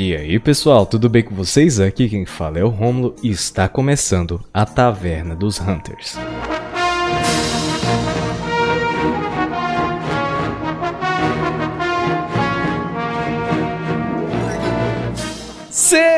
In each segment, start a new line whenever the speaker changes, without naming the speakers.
E aí pessoal, tudo bem com vocês? Aqui quem fala é o Romulo e está começando a Taverna dos Hunters.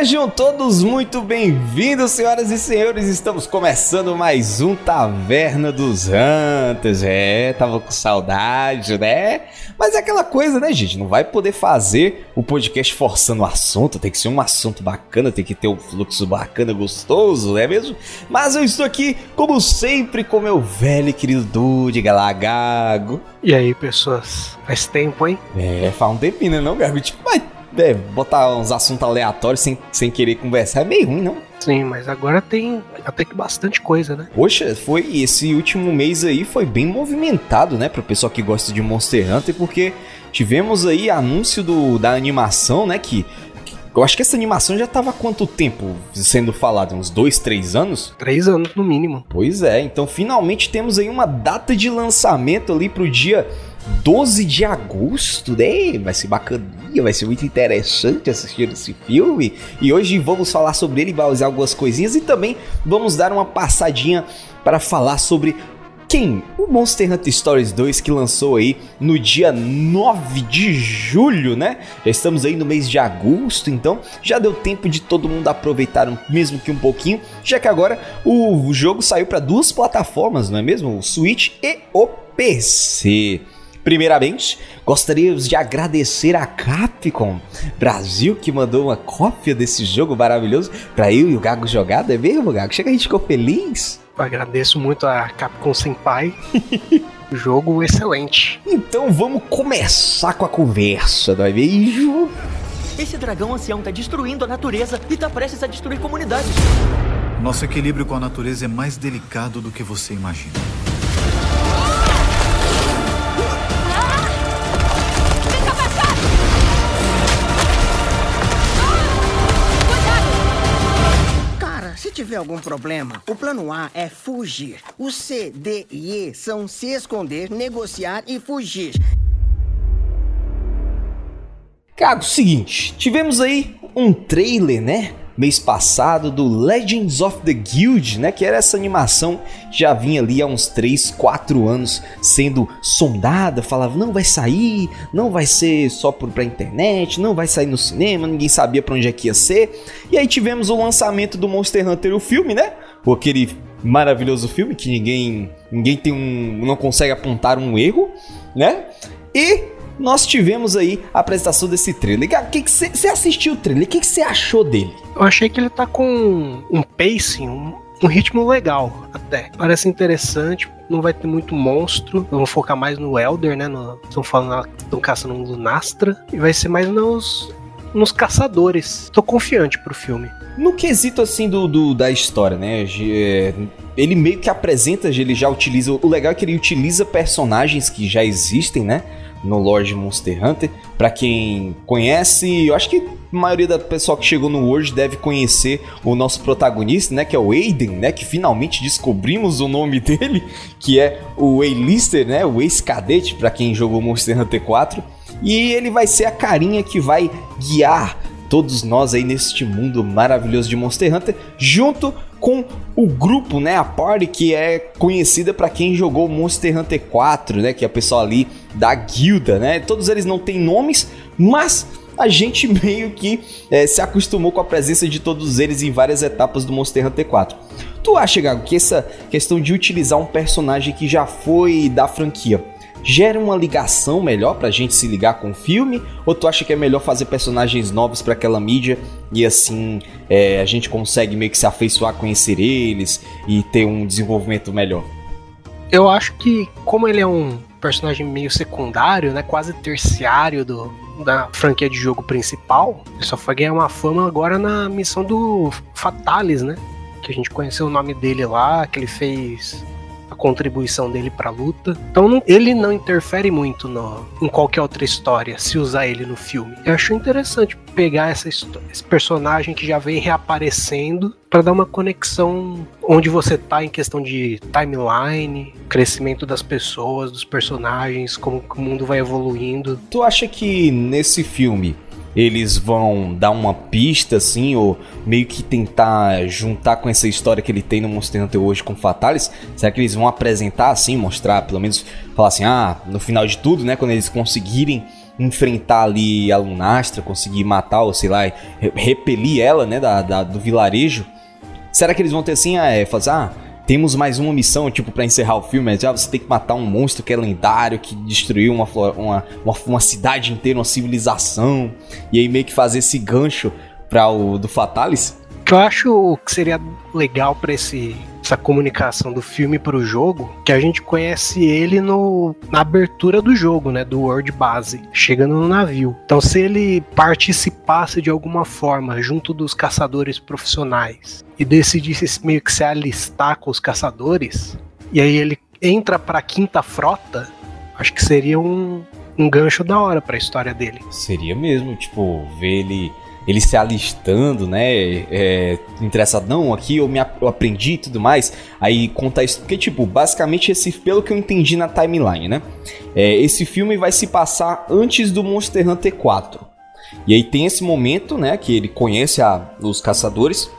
Sejam todos muito bem-vindos, senhoras e senhores. Estamos começando mais um Taverna dos Hunters. É, tava com saudade, né? Mas é aquela coisa, né, gente? Não vai poder fazer o podcast forçando o assunto. Tem que ser um assunto bacana, tem que ter um fluxo bacana, gostoso, não é mesmo? Mas eu estou aqui, como sempre, com meu velho e querido Dude Galagago.
E aí, pessoas? Faz tempo, hein?
É, faz um tempinho, né, não, Gabi? Tipo, mas é, botar uns assuntos aleatórios sem, sem querer conversar é meio ruim, não?
Sim, mas agora tem até que bastante coisa, né?
Poxa, foi esse último mês aí foi bem movimentado, né, pro pessoal que gosta de Monster Hunter, porque tivemos aí anúncio do, da animação, né, que eu acho que essa animação já tava há quanto tempo sendo falada? Uns dois, três anos?
Três anos no mínimo.
Pois é, então finalmente temos aí uma data de lançamento ali pro dia 12 de agosto, né? Vai ser bacaninha, vai ser muito interessante assistir esse filme. E hoje vamos falar sobre ele, vai usar algumas coisinhas e também vamos dar uma passadinha para falar sobre quem? O Monster Hunter Stories 2 que lançou aí no dia 9 de julho, né? Já estamos aí no mês de agosto, então já deu tempo de todo mundo aproveitar mesmo que um pouquinho, já que agora o jogo saiu para duas plataformas, não é mesmo? O Switch e o PC. Primeiramente, gostaríamos de agradecer a Capcom Brasil que mandou uma cópia desse jogo maravilhoso para eu e o Gago jogar, não é mesmo, Gago? Chega a gente ficou feliz.
Eu agradeço muito a Capcom Senpai. jogo excelente.
Então vamos começar com a conversa, não é mesmo?
Esse dragão ancião tá destruindo a natureza e tá prestes a destruir comunidades.
Nosso equilíbrio com a natureza é mais delicado do que você imagina.
Tiver algum problema, o plano A é fugir. O C, D e E são se esconder, negociar e fugir.
Cago, seguinte, tivemos aí um trailer, né? Mês passado do Legends of the Guild, né, que era essa animação que já vinha ali há uns 3, 4 anos sendo sondada, falava não vai sair, não vai ser só por pra internet, não vai sair no cinema, ninguém sabia para onde é que ia ser. E aí tivemos o lançamento do Monster Hunter o filme, né? Aquele maravilhoso filme que ninguém ninguém tem um não consegue apontar um erro, né? E nós tivemos aí a apresentação desse trailer. Você assistiu o trailer? O que você achou dele?
Eu achei que ele tá com um pacing, um, um ritmo legal até. Parece interessante, não vai ter muito monstro. Vamos focar mais no Elder, né? Estão falando, estão caçando um Lunastra. E vai ser mais nos, nos caçadores. Tô confiante pro filme.
No quesito assim do, do, da história, né? É, ele meio que apresenta, ele já utiliza. O legal é que ele utiliza personagens que já existem, né? no Lord Monster Hunter. Para quem conhece, eu acho que a maioria da pessoa que chegou no World deve conhecer o nosso protagonista, né, que é o Aiden, né, que finalmente descobrimos o nome dele, que é o A-Lister, né, o ex-cadete para quem jogou Monster Hunter 4. E ele vai ser a carinha que vai guiar todos nós aí neste mundo maravilhoso de Monster Hunter, junto com o grupo, né, a party que é conhecida para quem jogou Monster Hunter 4, né, que é o pessoal ali da guilda, né? Todos eles não têm nomes, mas a gente meio que é, se acostumou com a presença de todos eles em várias etapas do Monster Hunter 4. Tu acha, Gago, que essa questão de utilizar um personagem que já foi da franquia gera uma ligação melhor pra gente se ligar com o filme? Ou tu acha que é melhor fazer personagens novos para aquela mídia e assim é, a gente consegue meio que se afeiçoar, conhecer eles e ter um desenvolvimento melhor?
Eu acho que, como ele é um personagem meio secundário, né, quase terciário do, da franquia de jogo principal, ele só foi ganhar uma fama agora na missão do Fatalis, né? Que a gente conheceu o nome dele lá, que ele fez contribuição dele pra luta. Então ele não interfere muito no, em qualquer outra história se usar ele no filme. Eu acho interessante pegar essa, esse personagem que já vem reaparecendo para dar uma conexão onde você tá em questão de timeline, crescimento das pessoas, dos personagens, como o mundo vai evoluindo.
Tu acha que nesse filme eles vão dar uma pista, assim, ou meio que tentar juntar com essa história que ele tem no Monster Hunter hoje com Fatalis? Será que eles vão apresentar, assim, mostrar, pelo menos, falar assim, ah, no final de tudo, né, quando eles conseguirem enfrentar ali a Lunastra, conseguir matar, ou sei lá, repelir ela, né, da, da do vilarejo, será que eles vão ter assim, ah, é, fazer, ah, temos mais uma missão, tipo, para encerrar o filme, já você tem que matar um monstro que é lendário, que destruiu uma, uma, uma, uma, cidade inteira, uma civilização, e aí meio que fazer esse gancho para o do Fatalis.
que eu acho que seria legal para esse essa comunicação do filme para o jogo, que a gente conhece ele no, na abertura do jogo, né, do World Base, chegando no navio. Então, se ele participasse de alguma forma junto dos caçadores profissionais e decidisse meio que se alistar com os caçadores, e aí ele entra para a quinta frota, acho que seria um, um gancho da hora para a história dele.
Seria mesmo, tipo, ver ele ele se alistando, né? É, interessado, não, aqui eu me eu aprendi e tudo mais. Aí conta isso. Porque, tipo, basicamente, esse, pelo que eu entendi na timeline, né? É, esse filme vai se passar antes do Monster Hunter 4. E aí tem esse momento, né? Que ele conhece a, os caçadores.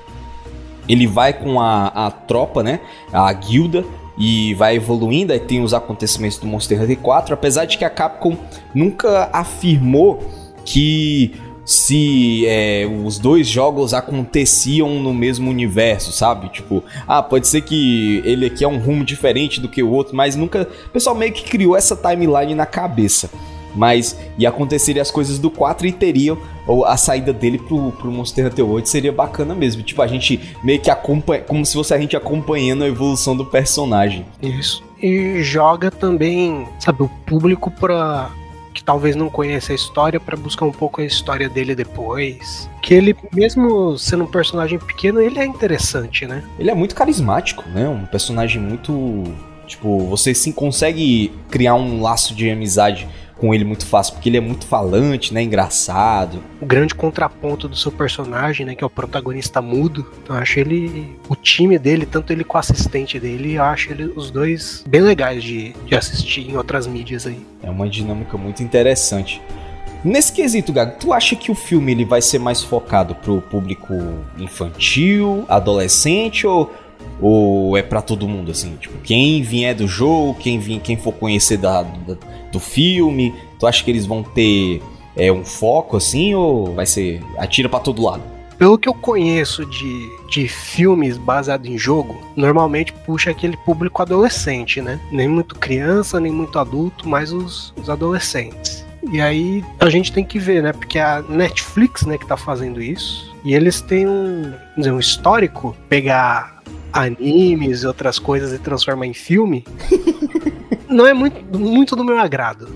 Ele vai com a, a tropa, né? A guilda e vai evoluindo, aí tem os acontecimentos do Monster Hunter 4, apesar de que a Capcom nunca afirmou que se é, os dois jogos aconteciam no mesmo universo, sabe? Tipo, ah, pode ser que ele aqui é um rumo diferente do que o outro, mas nunca. O pessoal meio que criou essa timeline na cabeça. Mas e aconteceriam as coisas do 4 e teriam ou a saída dele pro, pro Monster Hunter 8 seria bacana mesmo. Tipo, a gente meio que acompanha. Como se fosse a gente acompanhando a evolução do personagem.
Isso. E joga também, sabe, o público pra que talvez não conheça a história para buscar um pouco a história dele depois. Que ele, mesmo sendo um personagem pequeno, ele é interessante, né?
Ele é muito carismático, né? Um personagem muito. Tipo, você sim consegue criar um laço de amizade com ele muito fácil, porque ele é muito falante, né? Engraçado.
O grande contraponto do seu personagem, né? Que é o protagonista mudo. Então eu acho ele. O time dele, tanto ele com o assistente dele, eu acho ele, os dois bem legais de, de assistir em outras mídias aí.
É uma dinâmica muito interessante. Nesse quesito, Gago, tu acha que o filme ele vai ser mais focado pro público infantil, adolescente ou, ou é para todo mundo assim? Tipo, quem vier do jogo, quem vir, quem for conhecer da, da do filme? Tu acha que eles vão ter é, um foco assim ou vai ser atira para todo lado?
Pelo que eu conheço de, de filmes baseados em jogo, normalmente puxa aquele público adolescente, né? Nem muito criança, nem muito adulto, mas os, os adolescentes. E aí a gente tem que ver, né? Porque a Netflix, né, que tá fazendo isso. E eles têm um, dizer, um histórico, pegar animes e outras coisas e transformar em filme. não é muito, muito do meu agrado.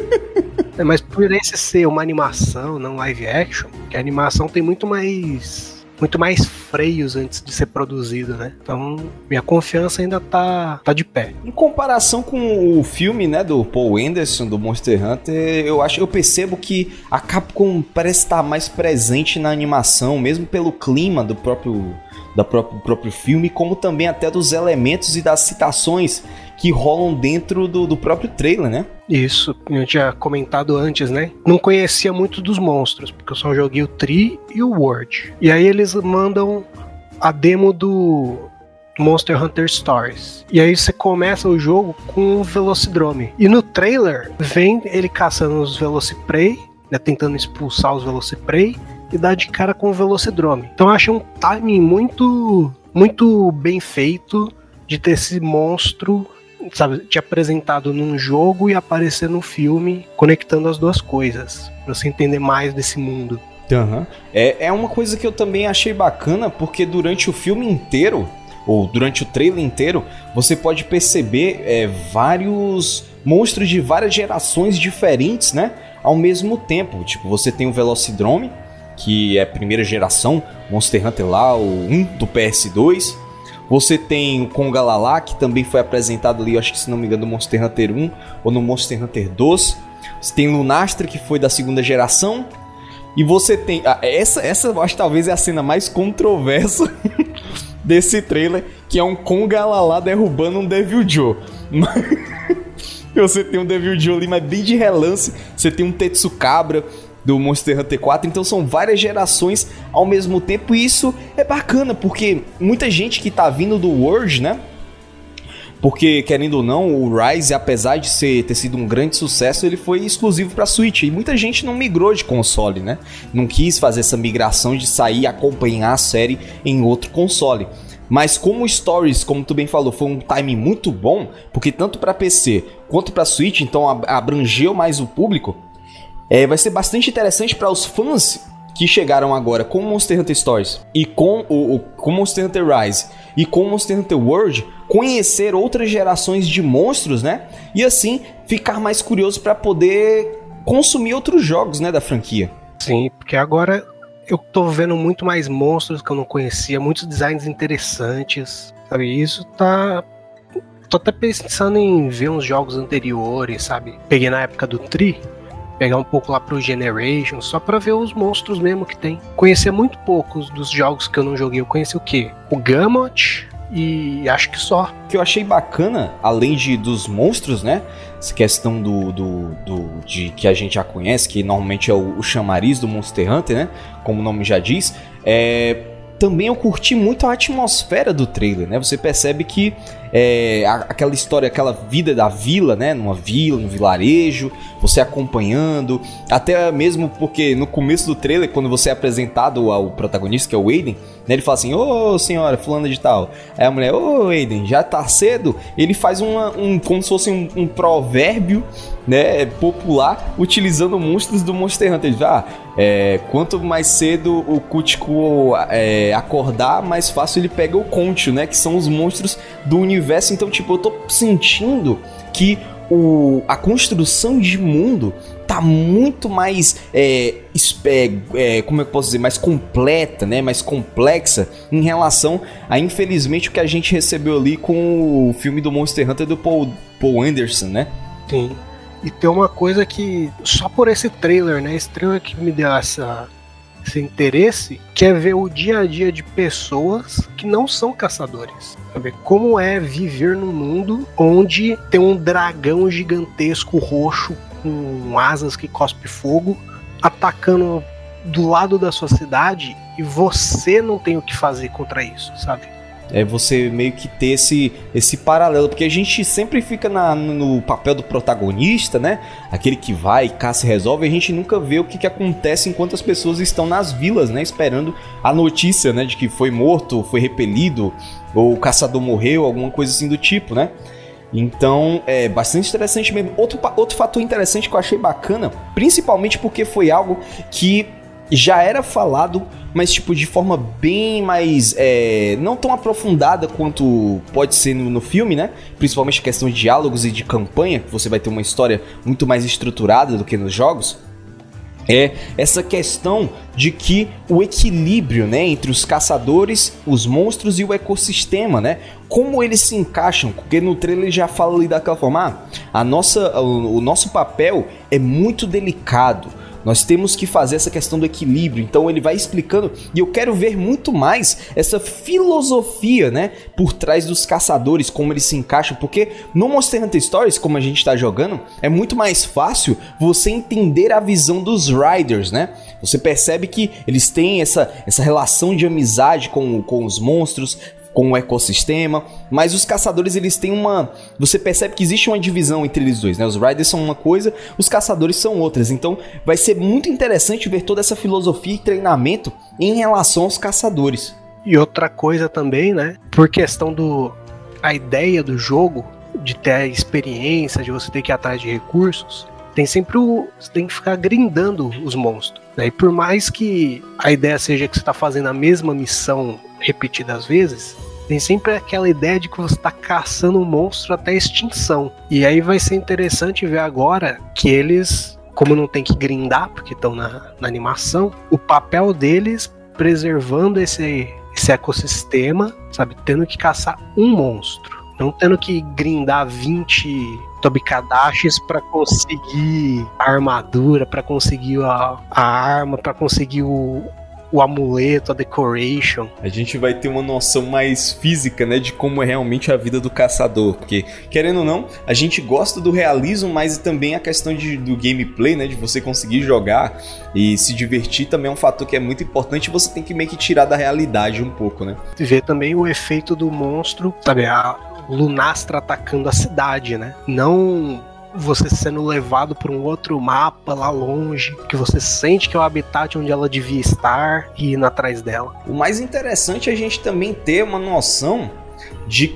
é, mas por esse ser uma animação, não live action, que a animação tem muito mais muito mais freios antes de ser produzido, né? Então, minha confiança ainda tá, tá de pé.
Em comparação com o filme, né, do Paul Anderson, do Monster Hunter, eu acho, eu percebo que a Capcom parece estar mais presente na animação, mesmo pelo clima do próprio da próprio, próprio filme, como também até dos elementos e das citações que rolam dentro do, do próprio trailer, né?
Isso, eu tinha comentado antes, né? Não conhecia muito dos monstros, porque eu só joguei o Tree e o Word. E aí eles mandam a demo do Monster Hunter Stories. E aí você começa o jogo com o Velocidrome. E no trailer vem ele caçando os Velociprey, né, tentando expulsar os Velociprey e dá de cara com o Velocidrome. Então eu achei um timing muito, muito bem feito de ter esse monstro sabe, te apresentado num jogo e aparecer no filme, conectando as duas coisas, pra você entender mais desse mundo.
Uhum. É, é uma coisa que eu também achei bacana, porque durante o filme inteiro, ou durante o trailer inteiro, você pode perceber é, vários monstros de várias gerações diferentes, né? Ao mesmo tempo. Tipo, você tem o Velocidrome, que é primeira geração, Monster Hunter lá, o 1 do PS2. Você tem o Congalala, que também foi apresentado ali, acho que se não me engano, no Monster Hunter 1 ou no Monster Hunter 2. Você tem Lunastra, que foi da segunda geração. E você tem. Ah, essa, essa acho talvez é a cena mais controversa desse trailer, que é um Congalala derrubando um Devil Joe. você tem um Devil Joe ali, mas bem de relance. Você tem um Tetsu Cabra, do Monster Hunter 4, então são várias gerações ao mesmo tempo e isso é bacana, porque muita gente que tá vindo do World, né? Porque, querendo ou não, o Rise, apesar de ser, ter sido um grande sucesso, ele foi exclusivo para Switch. E muita gente não migrou de console, né? Não quis fazer essa migração de sair e acompanhar a série em outro console. Mas como Stories, como tu bem falou, foi um timing muito bom, porque tanto para PC quanto para Switch, então abrangeu mais o público, é, vai ser bastante interessante para os fãs que chegaram agora com Monster Hunter Stories e com o, o com Monster Hunter Rise e com Monster Hunter World conhecer outras gerações de monstros, né? E assim ficar mais curioso para poder consumir outros jogos, né, da franquia.
Sim, porque agora eu tô vendo muito mais monstros que eu não conhecia, muitos designs interessantes, sabe? Isso tá tô até pensando em ver uns jogos anteriores, sabe? Peguei na época do Tri, pegar um pouco lá pro Generation, só para ver os monstros mesmo que tem. Conhecer muito poucos dos jogos que eu não joguei. Eu conheci o quê? O Gamut e acho que só.
O que eu achei bacana, além de dos monstros, né? Essa questão do, do, do de que a gente já conhece, que normalmente é o, o chamariz do Monster Hunter, né? Como o nome já diz, é também eu curti muito a atmosfera do trailer, né? Você percebe que é, aquela história, aquela vida da vila, né? Numa vila, no vilarejo, você acompanhando, até mesmo porque no começo do trailer, quando você é apresentado ao protagonista, que é o Aiden, né, ele fala assim: Ô oh, senhora, fulana de tal. Aí a mulher, ô oh, Aiden, já tá cedo? Ele faz uma, um, como se fosse um, um provérbio né, popular utilizando monstros do Monster Hunter. Ah, é, quanto mais cedo o Cutico é, acordar, mais fácil ele pega o Concho, né? Que são os monstros do universo. Então, tipo, eu tô sentindo que o, a construção de mundo tá muito mais é, é, é, como eu posso dizer? Mais completa né? Mais complexa em relação a infelizmente o que a gente recebeu ali com o filme do Monster Hunter do Paul, Paul Anderson né?
Sim. E tem uma coisa que só por esse trailer né? Esse trailer que me deu essa esse interesse que é ver o dia a dia de pessoas que não são caçadores Sabe? Como é viver num mundo onde tem um dragão gigantesco roxo com asas que cospe fogo atacando do lado da sua cidade e você não tem o que fazer contra isso, sabe?
É você meio que ter esse, esse paralelo, porque a gente sempre fica na, no papel do protagonista, né? Aquele que vai, caça e resolve, e a gente nunca vê o que, que acontece enquanto as pessoas estão nas vilas, né? Esperando a notícia, né? De que foi morto, foi repelido, ou o caçador morreu, alguma coisa assim do tipo, né? Então, é bastante interessante mesmo. Outro, outro fator interessante que eu achei bacana, principalmente porque foi algo que já era falado, mas tipo de forma bem mais é, não tão aprofundada quanto pode ser no, no, filme, né? Principalmente a questão de diálogos e de campanha, que você vai ter uma história muito mais estruturada do que nos jogos. É essa questão de que o equilíbrio, né, entre os caçadores, os monstros e o ecossistema, né? Como eles se encaixam? Porque no trailer já fala ali daquela forma, ah, a nossa, o, o nosso papel é muito delicado nós temos que fazer essa questão do equilíbrio. Então ele vai explicando e eu quero ver muito mais essa filosofia, né, por trás dos caçadores, como eles se encaixam, porque no Monster Hunter Stories, como a gente está jogando, é muito mais fácil você entender a visão dos Riders, né? Você percebe que eles têm essa, essa relação de amizade com, com os monstros, com o ecossistema, mas os caçadores eles têm uma, você percebe que existe uma divisão entre eles dois, né? Os riders são uma coisa, os caçadores são outras. Então, vai ser muito interessante ver toda essa filosofia e treinamento em relação aos caçadores.
E outra coisa também, né? Por questão do a ideia do jogo de ter a experiência, de você ter que ir atrás de recursos, tem sempre o. Você tem que ficar grindando os monstros. Né? E por mais que a ideia seja que você está fazendo a mesma missão repetidas vezes, tem sempre aquela ideia de que você está caçando um monstro até extinção. E aí vai ser interessante ver agora que eles, como não tem que grindar, porque estão na, na animação, o papel deles preservando esse, esse ecossistema, sabe? Tendo que caçar um monstro. Não tendo que grindar 20 Tobikadashis para conseguir a armadura, para conseguir a, a arma, para conseguir o, o amuleto, a decoration.
A gente vai ter uma noção mais física, né, de como é realmente a vida do caçador, porque querendo ou não, a gente gosta do realismo, mas também a questão de, do gameplay, né, de você conseguir jogar e se divertir também é um fator que é muito importante. Você tem que meio que tirar da realidade um pouco, né?
Ver também o efeito do monstro, sabe, a Lunastra atacando a cidade, né? Não você sendo levado para um outro mapa lá longe, que você sente que é o habitat onde ela devia estar e indo atrás dela.
O mais interessante é a gente também ter uma noção de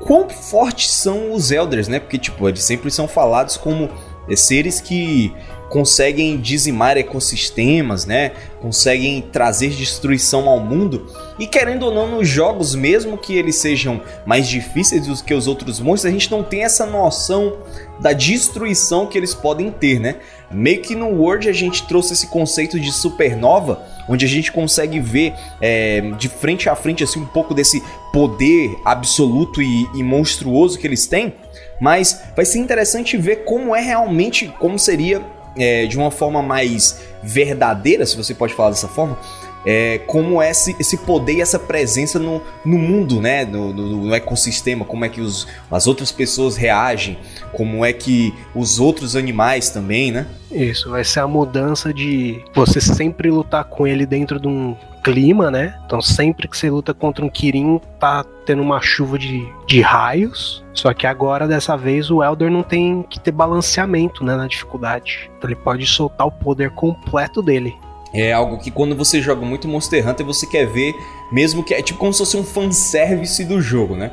quão fortes são os Elders, né? Porque, tipo, eles sempre são falados como seres que conseguem dizimar ecossistemas, né? Conseguem trazer destruição ao mundo. E querendo ou não, nos jogos, mesmo que eles sejam mais difíceis do que os outros monstros, a gente não tem essa noção da destruição que eles podem ter, né? Meio que no World a gente trouxe esse conceito de supernova, onde a gente consegue ver é, de frente a frente assim um pouco desse poder absoluto e, e monstruoso que eles têm. Mas vai ser interessante ver como é realmente, como seria é, de uma forma mais verdadeira, se você pode falar dessa forma, é, como é esse, esse poder e essa presença no, no mundo, né? No, no, no, ecossistema, como é que os, as outras pessoas reagem, como é que os outros animais também, né?
Isso, vai ser a mudança de você sempre lutar com ele dentro de um clima, né? Então sempre que você luta contra um Kirin, tá tendo uma chuva de, de raios. Só que agora, dessa vez, o Elder não tem que ter balanceamento né, na dificuldade. Então ele pode soltar o poder completo dele.
É algo que quando você joga muito Monster Hunter, você quer ver, mesmo que é tipo como se fosse um fanservice do jogo, né?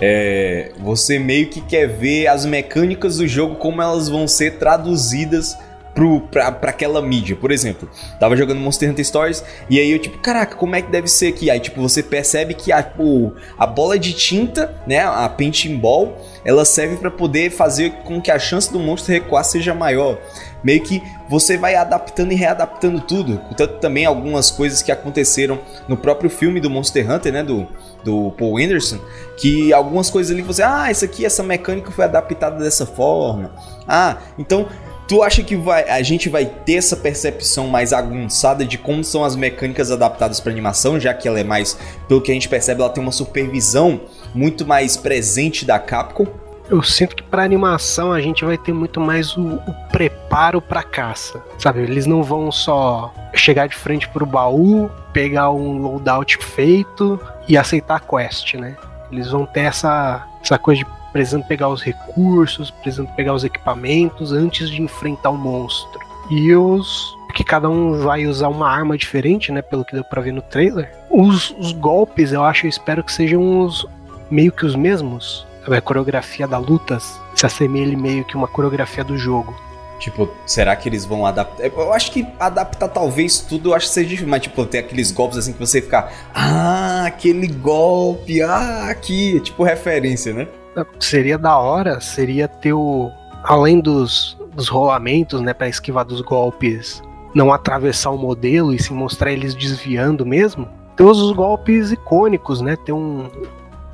É, você meio que quer ver as mecânicas do jogo, como elas vão ser traduzidas pra aquela mídia. Por exemplo, tava jogando Monster Hunter Stories e aí eu, tipo, caraca, como é que deve ser aqui? Aí, tipo, você percebe que a, o, a bola de tinta, né, a painting ball, ela serve para poder fazer com que a chance do monstro recuar seja maior. Meio que você vai adaptando e readaptando tudo. Tanto também algumas coisas que aconteceram no próprio filme do Monster Hunter, né, do, do Paul Anderson, que algumas coisas ali você, ah, isso aqui, essa mecânica foi adaptada dessa forma. Ah, então Tu acha que vai, a gente vai ter essa percepção mais aguçada de como são as mecânicas adaptadas para animação, já que ela é mais, pelo que a gente percebe, ela tem uma supervisão muito mais presente da Capcom?
Eu sinto que para animação a gente vai ter muito mais o, o preparo para caça, sabe? Eles não vão só chegar de frente pro baú, pegar um loadout feito e aceitar a quest, né? Eles vão ter essa, essa coisa de precisando pegar os recursos, precisando pegar os equipamentos antes de enfrentar o monstro. E os que cada um vai usar uma arma diferente, né? Pelo que deu pra ver no trailer. Os, os golpes, eu acho, eu espero que sejam os meio que os mesmos. A coreografia da luta se assemelhe meio que uma coreografia do jogo.
Tipo, será que eles vão adaptar? Eu acho que adaptar talvez tudo, eu acho que seja difícil, mas tipo, ter aqueles golpes assim que você ficar, ah, aquele golpe, ah, aqui, tipo referência, né?
Seria da hora seria ter o. Além dos, dos rolamentos, né, para esquivar dos golpes, não atravessar o modelo e se mostrar eles desviando mesmo. Ter os golpes icônicos, né? Ter um.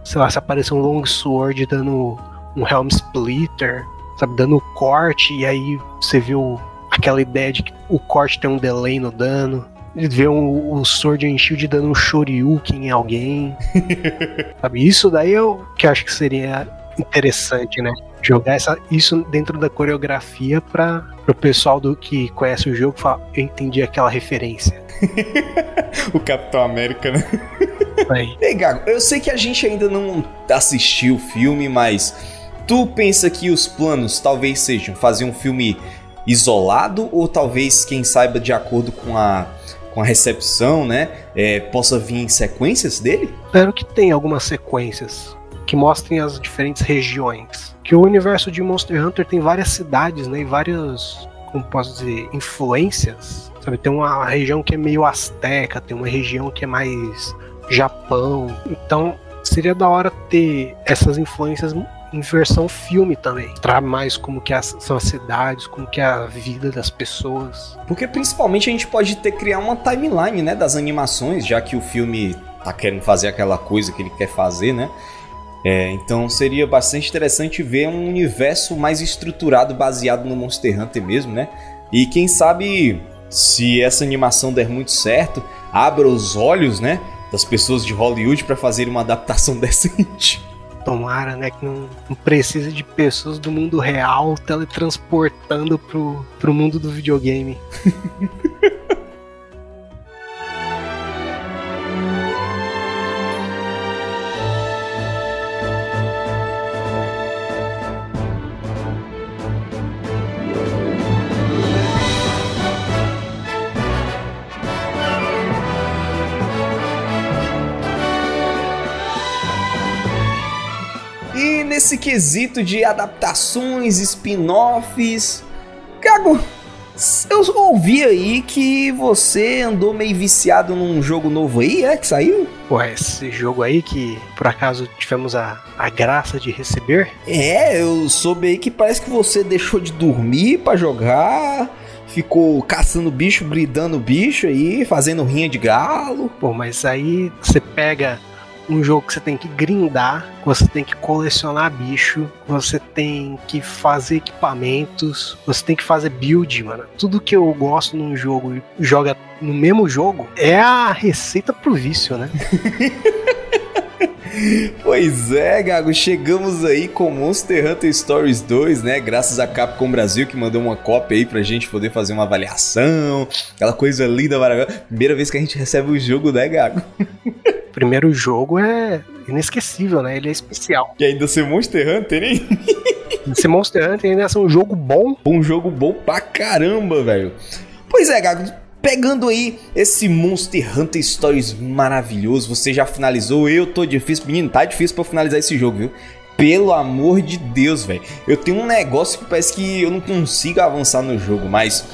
Sei lá, se aparecer um Long Sword dando um Helm Splitter, sabe, dando corte, e aí você viu aquela ideia de que o corte tem um delay no dano ver um, um Sword and Shield dando um Shoryuken em alguém. Sabe? Isso daí eu que acho que seria interessante, né? Jogar essa, isso dentro da coreografia para o pessoal do que conhece o jogo falar, eu entendi aquela referência.
o Capitão América, né? Ei, Gago, eu sei que a gente ainda não assistiu o filme, mas tu pensa que os planos talvez sejam fazer um filme isolado ou talvez, quem saiba, de acordo com a com a recepção, né? É, possa vir sequências dele?
Espero que tenha algumas sequências que mostrem as diferentes regiões. Que o universo de Monster Hunter tem várias cidades, né? E várias, como posso dizer, influências. Sabe, tem uma região que é meio asteca, tem uma região que é mais Japão. Então, seria da hora ter essas influências em versão filme também. Mostrar mais como que as, são as cidades, como que é a vida das pessoas.
Porque principalmente a gente pode ter criar uma timeline, né, das animações, já que o filme tá querendo fazer aquela coisa que ele quer fazer, né? É, então seria bastante interessante ver um universo mais estruturado baseado no Monster Hunter mesmo, né? E quem sabe se essa animação der muito certo, abra os olhos, né, das pessoas de Hollywood para fazer uma adaptação decente.
Tomara, né, que não, não precise de pessoas do mundo real teletransportando pro, pro mundo do videogame.
nesse quesito de adaptações, spin-offs, Gago, eu ouvi aí que você andou meio viciado num jogo novo aí, é? Que saiu?
Pô, esse jogo aí que por acaso tivemos a, a graça de receber.
É, eu soube aí que parece que você deixou de dormir pra jogar, ficou caçando bicho, bridando bicho aí, fazendo rinha de galo.
Pô, mas aí você pega um jogo que você tem que grindar, você tem que colecionar bicho, você tem que fazer equipamentos, você tem que fazer build, mano. Tudo que eu gosto num jogo e joga no mesmo jogo é a receita pro vício, né?
Pois é, Gago, chegamos aí com Monster Hunter Stories 2, né? Graças a Capcom Brasil que mandou uma cópia aí pra gente poder fazer uma avaliação, aquela coisa linda, maravilhosa. Primeira vez que a gente recebe o jogo, né, Gago?
Primeiro jogo é inesquecível, né? Ele é especial.
E ainda ser Monster Hunter, hein?
Esse Monster Hunter ainda é um jogo bom.
Um jogo bom pra caramba, velho. Pois é, Gago, pegando aí esse Monster Hunter Stories maravilhoso, você já finalizou? Eu tô difícil, menino, tá difícil pra finalizar esse jogo, viu? Pelo amor de Deus, velho. Eu tenho um negócio que parece que eu não consigo avançar no jogo, mas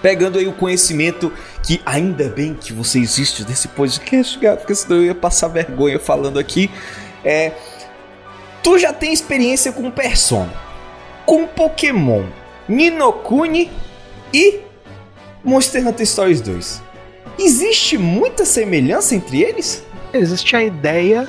pegando aí o conhecimento que ainda bem que você existe desse podcast, gato, porque senão eu ia passar vergonha falando aqui. É, tu já tem experiência com Persona, com Pokémon, Ninokuni e Monster Hunter Stories 2. Existe muita semelhança entre eles?
Existe a ideia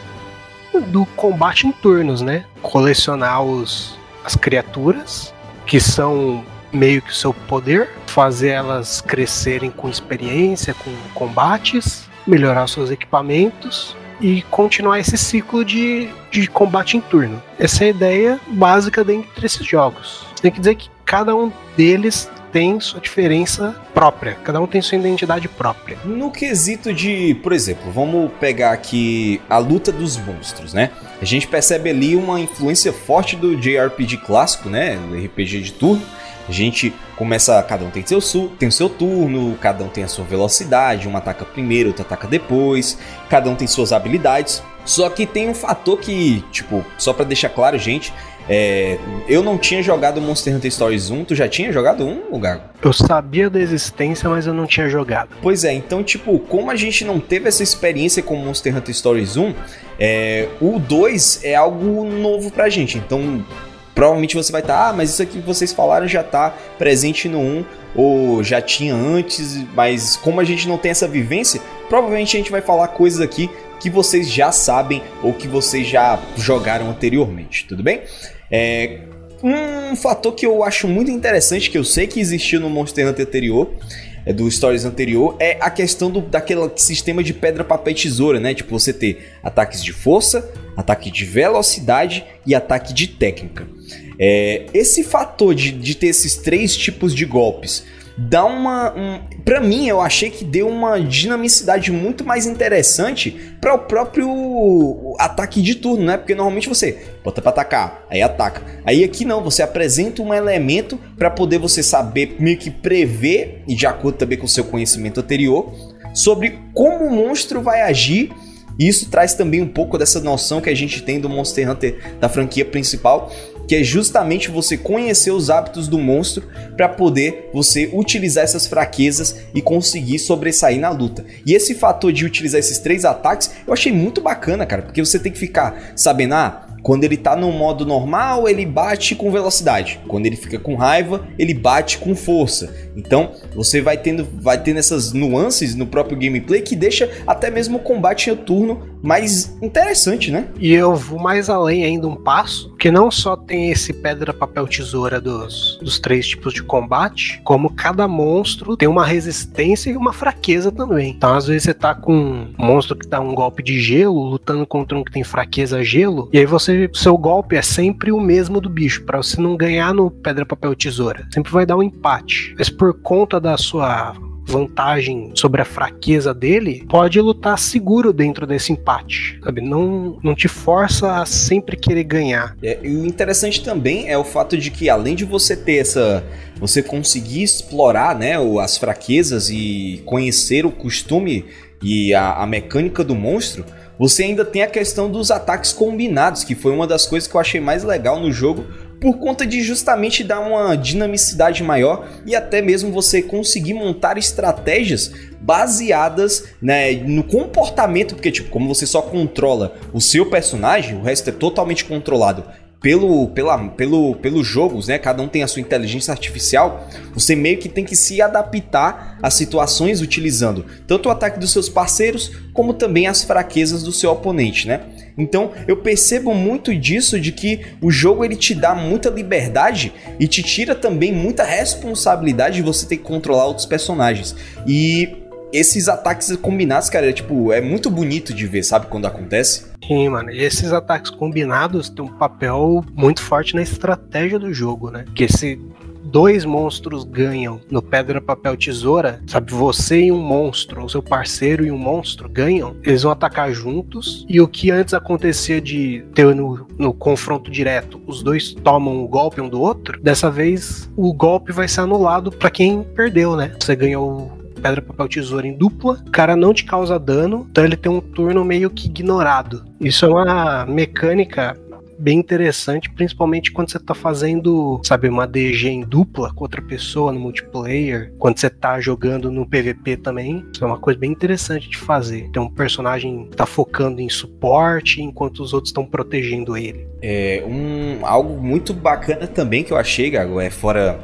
do combate em turnos, né? Colecionar os, as criaturas que são meio que o seu poder, fazer elas crescerem com experiência, com combates, melhorar seus equipamentos e continuar esse ciclo de, de combate em turno. Essa é a ideia básica dentre esses jogos. Tem que dizer que cada um deles tem sua diferença própria, cada um tem sua identidade própria.
No quesito de, por exemplo, vamos pegar aqui a luta dos monstros, né? A gente percebe ali uma influência forte do JRPG clássico, né? Do RPG de turno a gente começa, cada um tem seu, tem o seu turno, cada um tem a sua velocidade, um ataca primeiro, outro ataca depois, cada um tem suas habilidades. Só que tem um fator que, tipo, só para deixar claro, gente, é, eu não tinha jogado Monster Hunter Stories 1, tu já tinha jogado um, lugar?
Eu sabia da existência, mas eu não tinha jogado.
Pois é, então, tipo, como a gente não teve essa experiência com Monster Hunter Stories 1, é, o 2 é algo novo pra gente. Então, provavelmente você vai estar, tá, ah, mas isso aqui que vocês falaram já está presente no 1 ou já tinha antes, mas como a gente não tem essa vivência, provavelmente a gente vai falar coisas aqui que vocês já sabem ou que vocês já jogaram anteriormente, tudo bem? É, um fator que eu acho muito interessante, que eu sei que existiu no Monster Hunter anterior, do Stories anterior, é a questão do, daquele sistema de pedra, papel e tesoura, né? Tipo, você ter ataques de força, ataque de velocidade e ataque de técnica. É, esse fator de, de ter esses três tipos de golpes dá uma. Um, para mim, eu achei que deu uma dinamicidade muito mais interessante para o próprio ataque de turno, né? Porque normalmente você bota para atacar, aí ataca. Aí aqui não, você apresenta um elemento para poder você saber meio que prever e de acordo também com o seu conhecimento anterior sobre como o monstro vai agir e isso traz também um pouco dessa noção que a gente tem do Monster Hunter da franquia principal, que é justamente você conhecer os hábitos do monstro para poder você utilizar essas fraquezas e conseguir sobressair na luta. E esse fator de utilizar esses três ataques, eu achei muito bacana, cara, porque você tem que ficar sabendo, ah, quando ele tá no modo normal, ele bate com velocidade. Quando ele fica com raiva, ele bate com força. Então, você vai tendo, vai tendo essas nuances no próprio gameplay que deixa até mesmo o combate em turno mais interessante, né?
E eu vou mais além ainda um passo, que não só tem esse pedra, papel, tesoura dos, dos três tipos de combate, como cada monstro tem uma resistência e uma fraqueza também. Então, às vezes, você tá com um monstro que dá um golpe de gelo, lutando contra um que tem fraqueza gelo, e aí você, seu golpe é sempre o mesmo do bicho, para você não ganhar no pedra, papel, tesoura. Sempre vai dar um empate. Mas por conta da sua vantagem sobre a fraqueza dele, pode lutar seguro dentro desse empate, sabe? Não, não te força a sempre querer ganhar.
É, e o interessante também é o fato de que além de você ter essa, você conseguir explorar, né, as fraquezas e conhecer o costume e a, a mecânica do monstro, você ainda tem a questão dos ataques combinados, que foi uma das coisas que eu achei mais legal no jogo, por conta de justamente dar uma dinamicidade maior e até mesmo você conseguir montar estratégias baseadas né, no comportamento, porque tipo, como você só controla o seu personagem, o resto é totalmente controlado pelo, pela, pelo, pelos jogos, né? Cada um tem a sua inteligência artificial. Você meio que tem que se adaptar às situações utilizando tanto o ataque dos seus parceiros como também as fraquezas do seu oponente, né? Então eu percebo muito disso de que o jogo ele te dá muita liberdade e te tira também muita responsabilidade de você ter que controlar outros personagens. E esses ataques combinados, cara, é, tipo, é muito bonito de ver, sabe, quando acontece.
Sim, mano. E esses ataques combinados têm um papel muito forte na estratégia do jogo, né? Porque se dois monstros ganham no pedra, papel, tesoura, sabe? Você e um monstro, o seu parceiro e um monstro ganham, eles vão atacar juntos. E o que antes acontecia de ter no, no confronto direto, os dois tomam o golpe um do outro, dessa vez o golpe vai ser anulado para quem perdeu, né? Você ganhou pedra, papel, tesoura em dupla, o cara não te causa dano, então ele tem um turno meio que ignorado. Isso é uma mecânica bem interessante, principalmente quando você tá fazendo, sabe, uma DG em dupla com outra pessoa no multiplayer, quando você tá jogando no PVP também. Isso é uma coisa bem interessante de fazer. Tem um personagem tá focando em suporte enquanto os outros estão protegendo ele.
É um algo muito bacana também que eu achei, Gago, é fora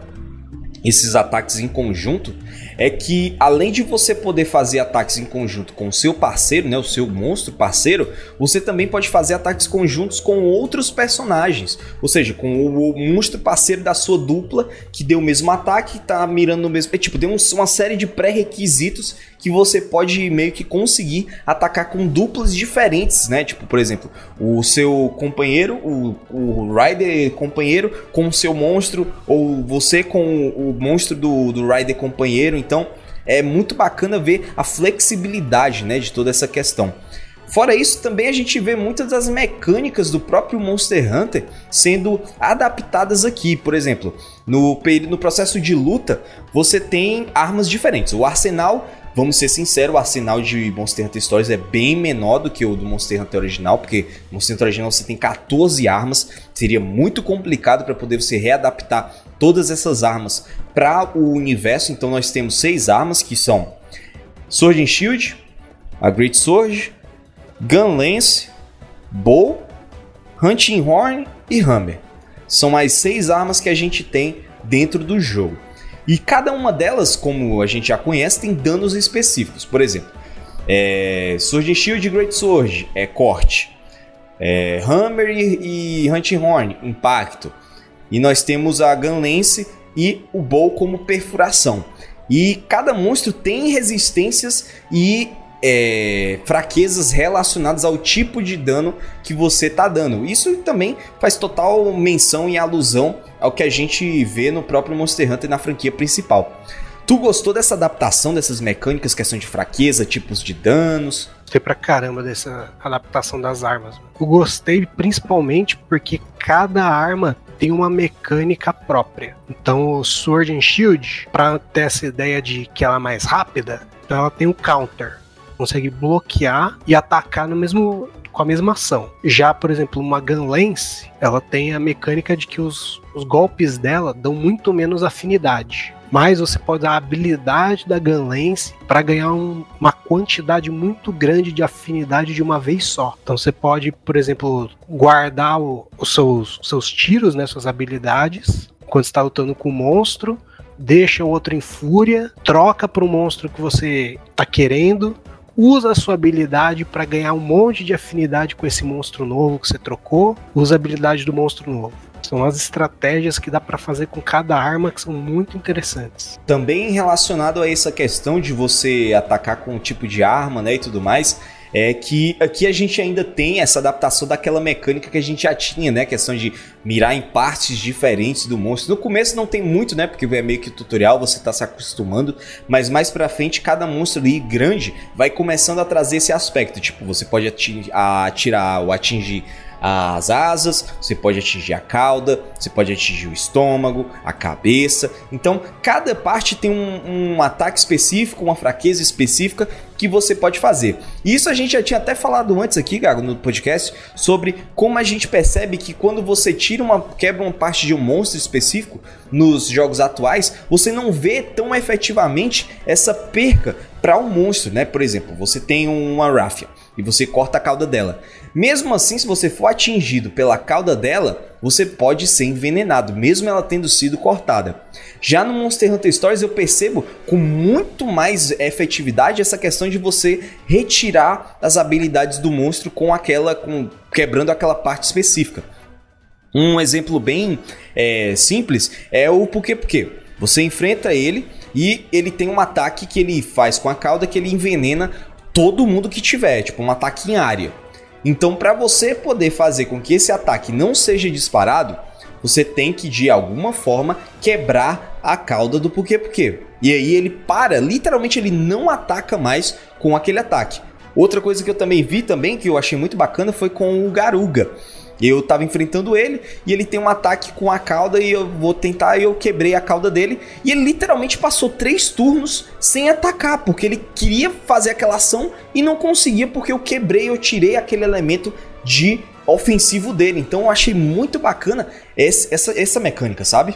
esses ataques em conjunto, é que além de você poder fazer ataques em conjunto com o seu parceiro, né, o seu monstro parceiro, você também pode fazer ataques conjuntos com outros personagens, ou seja, com o monstro parceiro da sua dupla que deu o mesmo ataque, tá mirando no mesmo, é, tipo, tem uma série de pré-requisitos que você pode meio que conseguir atacar com duplas diferentes, né? Tipo, por exemplo, o seu companheiro, o, o Rider companheiro com o seu monstro, ou você com o monstro do, do Rider companheiro. Então, é muito bacana ver a flexibilidade, né, de toda essa questão. Fora isso, também a gente vê muitas das mecânicas do próprio Monster Hunter sendo adaptadas aqui. Por exemplo, no, no processo de luta, você tem armas diferentes. O arsenal Vamos ser sinceros, o arsenal de Monster Hunter Stories é bem menor do que o do Monster Hunter original, porque no Monster Hunter original você tem 14 armas, seria muito complicado para poder você readaptar todas essas armas para o universo. Então nós temos seis armas que são Sword and Shield, a Great Sword, Gun Lance, Bow, Hunting Horn e Hammer. São mais seis armas que a gente tem dentro do jogo. E cada uma delas, como a gente já conhece, tem danos específicos. Por exemplo, é, and Shield Great Sword é corte. É, Hammer e, e Hunting Horn, impacto. E nós temos a Gun Lance e o Bow como perfuração. E cada monstro tem resistências e é, fraquezas relacionadas ao tipo de dano que você tá dando. Isso também faz total menção e alusão ao que a gente vê no próprio Monster Hunter na franquia principal. Tu gostou dessa adaptação dessas mecânicas, questão de fraqueza, tipos de danos?
Gostei pra caramba dessa adaptação das armas. Eu gostei principalmente porque cada arma tem uma mecânica própria. Então, o Sword and Shield, para ter essa ideia de que ela é mais rápida, ela tem um counter consegue bloquear e atacar no mesmo com a mesma ação. Já, por exemplo, uma Gun Lance, ela tem a mecânica de que os, os golpes dela dão muito menos afinidade. Mas você pode usar a habilidade da Gun Lance para ganhar um, uma quantidade muito grande de afinidade de uma vez só. Então você pode, por exemplo, guardar os seus, seus tiros, né, suas habilidades, quando está lutando com o monstro, deixa o outro em fúria, troca para o monstro que você está querendo, usa a sua habilidade para ganhar um monte de afinidade com esse monstro novo que você trocou, usa a habilidade do monstro novo. São as estratégias que dá para fazer com cada arma que são muito interessantes.
Também relacionado a essa questão de você atacar com um tipo de arma, né, e tudo mais, é que aqui a gente ainda tem essa adaptação daquela mecânica que a gente já tinha, né? A questão de mirar em partes diferentes do monstro. No começo não tem muito, né? Porque é meio que tutorial, você tá se acostumando, mas mais pra frente cada monstro ali grande vai começando a trazer esse aspecto. Tipo, você pode atirar ou atingir as asas, você pode atingir a cauda, você pode atingir o estômago, a cabeça. Então, cada parte tem um, um ataque específico, uma fraqueza específica que você pode fazer. E isso a gente já tinha até falado antes aqui, Gago, no podcast, sobre como a gente percebe que quando você tira uma quebra uma parte de um monstro específico nos jogos atuais, você não vê tão efetivamente essa perca para um monstro, né? Por exemplo, você tem uma Raffia e você corta a cauda dela. Mesmo assim, se você for atingido pela cauda dela, você pode ser envenenado, mesmo ela tendo sido cortada. Já no Monster Hunter Stories eu percebo com muito mais efetividade essa questão de você retirar as habilidades do monstro com aquela, com, quebrando aquela parte específica. Um exemplo bem é, simples é o porquê porque você enfrenta ele e ele tem um ataque que ele faz com a cauda que ele envenena todo mundo que tiver, tipo um ataque em área. Então, para você poder fazer com que esse ataque não seja disparado, você tem que de alguma forma quebrar a cauda do porquê porquê. E aí ele para, literalmente ele não ataca mais com aquele ataque. Outra coisa que eu também vi também que eu achei muito bacana foi com o Garuga. Eu tava enfrentando ele e ele tem um ataque com a cauda e eu vou tentar e eu quebrei a cauda dele. E ele literalmente passou três turnos sem atacar, porque ele queria fazer aquela ação e não conseguia porque eu quebrei, eu tirei aquele elemento de ofensivo dele. Então eu achei muito bacana esse, essa, essa mecânica, sabe?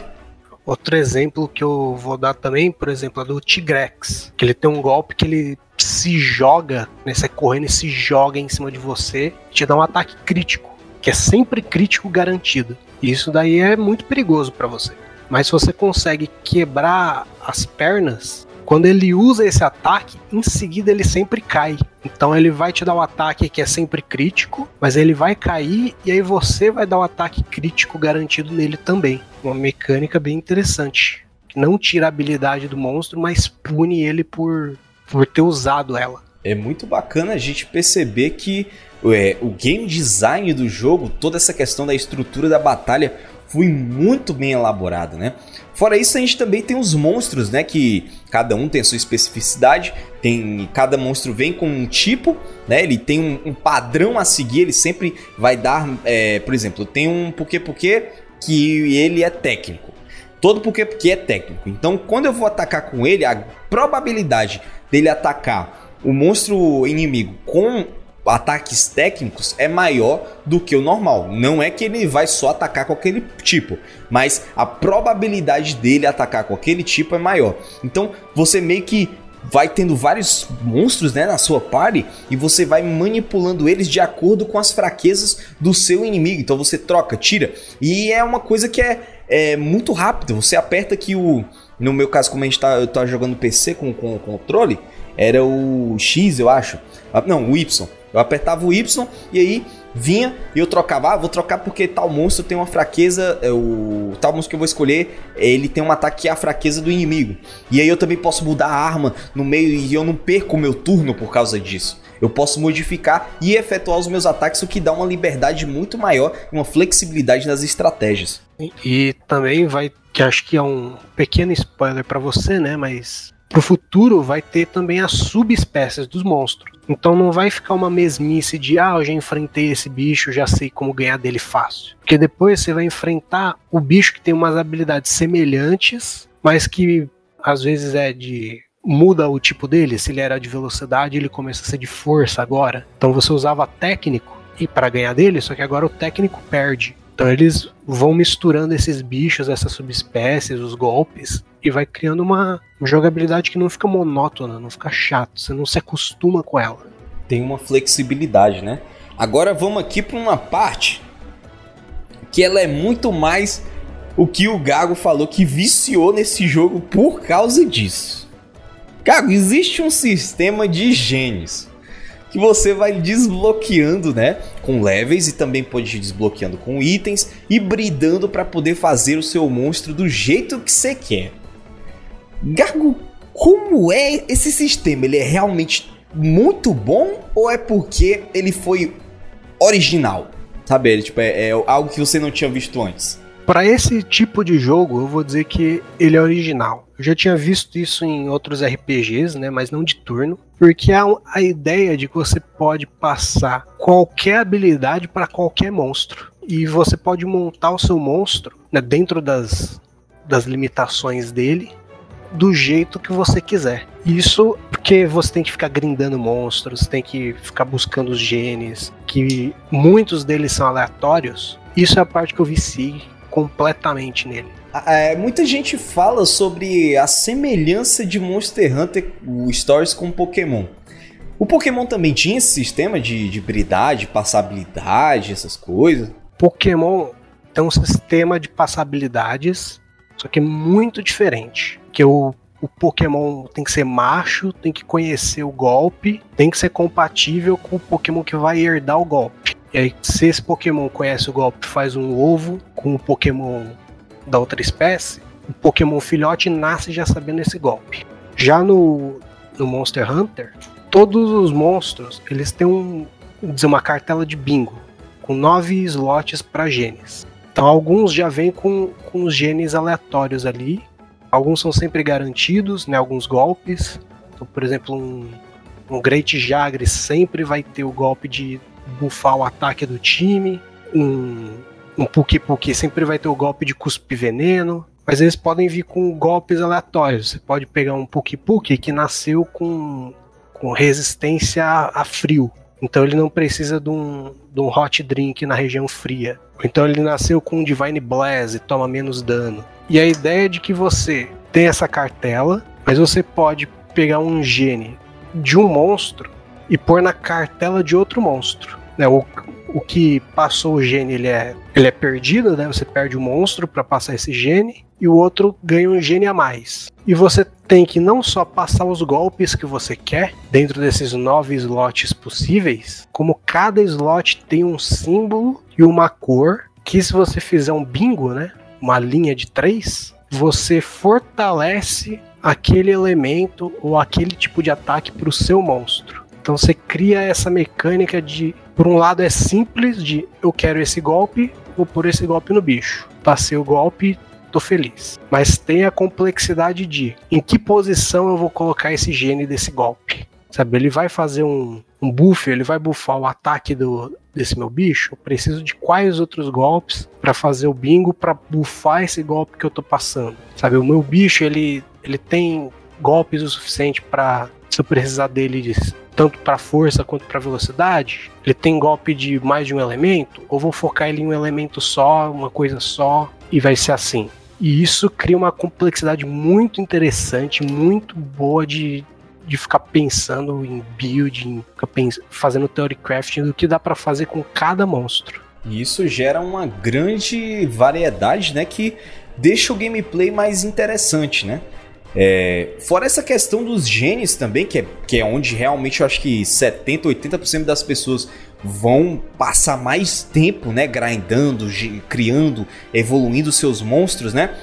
Outro exemplo que eu vou dar também, por exemplo, é do Tigrex. Que ele tem um golpe que ele se joga, né, sai correndo e se joga em cima de você, te dá um ataque crítico que é sempre crítico garantido. Isso daí é muito perigoso para você. Mas se você consegue quebrar as pernas, quando ele usa esse ataque, em seguida ele sempre cai. Então ele vai te dar um ataque que é sempre crítico, mas ele vai cair e aí você vai dar um ataque crítico garantido nele também. Uma mecânica bem interessante. Não tira a habilidade do monstro, mas pune ele por, por ter usado ela.
É muito bacana a gente perceber que é, o game design do jogo, toda essa questão da estrutura da batalha foi muito bem elaborado, né? Fora isso, a gente também tem os monstros, né? Que cada um tem a sua especificidade, tem cada monstro vem com um tipo, né? Ele tem um, um padrão a seguir, ele sempre vai dar, é, por exemplo, tem um Poké Poké que ele é técnico. Todo Poké Poké é técnico. Então, quando eu vou atacar com ele, a probabilidade dele atacar o monstro inimigo com ataques técnicos é maior do que o normal. Não é que ele vai só atacar com aquele tipo, mas a probabilidade dele atacar com aquele tipo é maior. Então você meio que vai tendo vários monstros né, na sua party e você vai manipulando eles de acordo com as fraquezas do seu inimigo. Então você troca, tira. E é uma coisa que é, é muito rápido. Você aperta que o. No meu caso, como a gente tá, eu tô jogando PC com, com o controle, era o X, eu acho. Ah, não, o Y. Eu apertava o Y e aí vinha e eu trocava. Ah, vou trocar porque tal monstro tem uma fraqueza. É, o tal monstro que eu vou escolher, ele tem um ataque que é a fraqueza do inimigo. E aí eu também posso mudar a arma no meio e eu não perco o meu turno por causa disso. Eu posso modificar e efetuar os meus ataques, o que dá uma liberdade muito maior e uma flexibilidade nas estratégias.
E, e também vai, que acho que é um pequeno spoiler para você, né? Mas pro futuro vai ter também as subespécies dos monstros. Então não vai ficar uma mesmice de ah, eu já enfrentei esse bicho, já sei como ganhar dele fácil. Porque depois você vai enfrentar o bicho que tem umas habilidades semelhantes, mas que às vezes é de muda o tipo dele, se ele era de velocidade, ele começa a ser de força agora. Então você usava técnico e para ganhar dele, só que agora o técnico perde. Então eles vão misturando esses bichos, essas subespécies, os golpes, e vai criando uma jogabilidade que não fica monótona, não fica chato, você não se acostuma com ela.
Tem uma flexibilidade, né? Agora vamos aqui para uma parte que ela é muito mais o que o Gago falou que viciou nesse jogo por causa disso. Gago, existe um sistema de genes que você vai desbloqueando, né, com levels e também pode ir desbloqueando com itens e bridando para poder fazer o seu monstro do jeito que você quer. Gargo, como é esse sistema? Ele é realmente muito bom ou é porque ele foi original? Sabe, ele, tipo, é, é algo que você não tinha visto antes.
Para esse tipo de jogo, eu vou dizer que ele é original. Eu já tinha visto isso em outros RPGs, né, mas não de turno, porque há a ideia de que você pode passar qualquer habilidade para qualquer monstro e você pode montar o seu monstro né, dentro das, das limitações dele do jeito que você quiser. Isso porque você tem que ficar grindando monstros, tem que ficar buscando os genes, que muitos deles são aleatórios. Isso é a parte que eu vici completamente nele.
É, muita gente fala sobre a semelhança de Monster Hunter, o Stories com Pokémon. O Pokémon também tinha esse sistema de, de habilidade, passabilidade, essas coisas?
Pokémon tem um sistema de passabilidades, só que é muito diferente. Que o, o Pokémon tem que ser macho, tem que conhecer o golpe, tem que ser compatível com o Pokémon que vai herdar o golpe. E aí, se esse Pokémon conhece o golpe faz um ovo com o Pokémon da outra espécie, o Pokémon filhote nasce já sabendo esse golpe. Já no, no Monster Hunter, todos os monstros eles têm um, dizer, uma cartela de bingo com nove slots para genes. Então alguns já vêm com, com os genes aleatórios ali. Alguns são sempre garantidos, né? Alguns golpes. Então, por exemplo, um, um Great Jagre sempre vai ter o golpe de buffar o ataque do time. Um, um Puki Puki sempre vai ter o golpe de cuspe veneno. Mas eles podem vir com golpes aleatórios. Você pode pegar um Puki Puki que nasceu com, com resistência a frio. Então ele não precisa de um, de um hot drink na região fria. Então ele nasceu com um Divine Blaze e toma menos dano. E a ideia é de que você tem essa cartela, mas você pode pegar um gene de um monstro e pôr na cartela de outro monstro. Né? O, o que passou o gene ele é, ele é perdido, né? Você perde o monstro para passar esse gene e o outro ganha um gene a mais. E você tem que não só passar os golpes que você quer dentro desses nove slots possíveis, como cada slot tem um símbolo e uma cor que se você fizer um bingo, né? Uma linha de três, você fortalece aquele elemento ou aquele tipo de ataque para o seu monstro. Então você cria essa mecânica de, por um lado é simples de eu quero esse golpe, vou pôr esse golpe no bicho. Passei o golpe, tô feliz. Mas tem a complexidade de em que posição eu vou colocar esse gene desse golpe. Sabe, ele vai fazer um, um buff, ele vai buffar o ataque do, desse meu bicho. Eu preciso de quais outros golpes para fazer o bingo para buffar esse golpe que eu tô passando. Sabe, o meu bicho ele, ele tem golpes o suficiente para se eu precisar dele de tanto para força quanto para velocidade? Ele tem golpe de mais de um elemento? Ou vou focar ele em um elemento só, uma coisa só, e vai ser assim? E isso cria uma complexidade muito interessante, muito boa de, de ficar pensando em build, em ficar fazendo theory crafting do que dá para fazer com cada monstro.
E isso gera uma grande variedade, né, que deixa o gameplay mais interessante, né? É, fora essa questão dos genes também, que é, que é onde realmente eu acho que 70, 80% das pessoas vão passar mais tempo, né, grindando, criando, evoluindo seus monstros, né?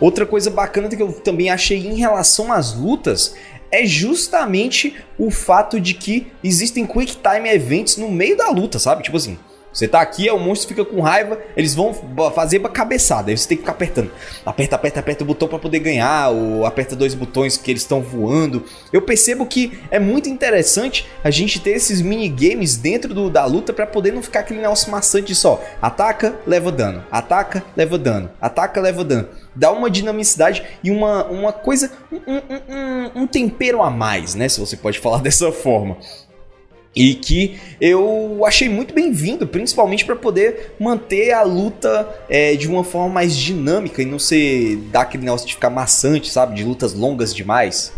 Outra coisa bacana que eu também achei em relação às lutas é justamente o fato de que existem quick time events no meio da luta, sabe? Tipo assim, você tá aqui, o monstro fica com raiva, eles vão fazer pra cabeçada. Aí você tem que ficar apertando. Aperta, aperta, aperta o botão para poder ganhar, ou aperta dois botões que eles estão voando. Eu percebo que é muito interessante a gente ter esses minigames dentro do, da luta para poder não ficar aquele negócio maçante só. Ataca, leva dano. Ataca, leva dano. Ataca, leva dano. Dá uma dinamicidade e uma, uma coisa, um, um, um, um tempero a mais, né? Se você pode falar dessa forma e que eu achei muito bem-vindo, principalmente para poder manter a luta é, de uma forma mais dinâmica e não ser dar aquele negócio de ficar maçante, sabe? De lutas longas demais.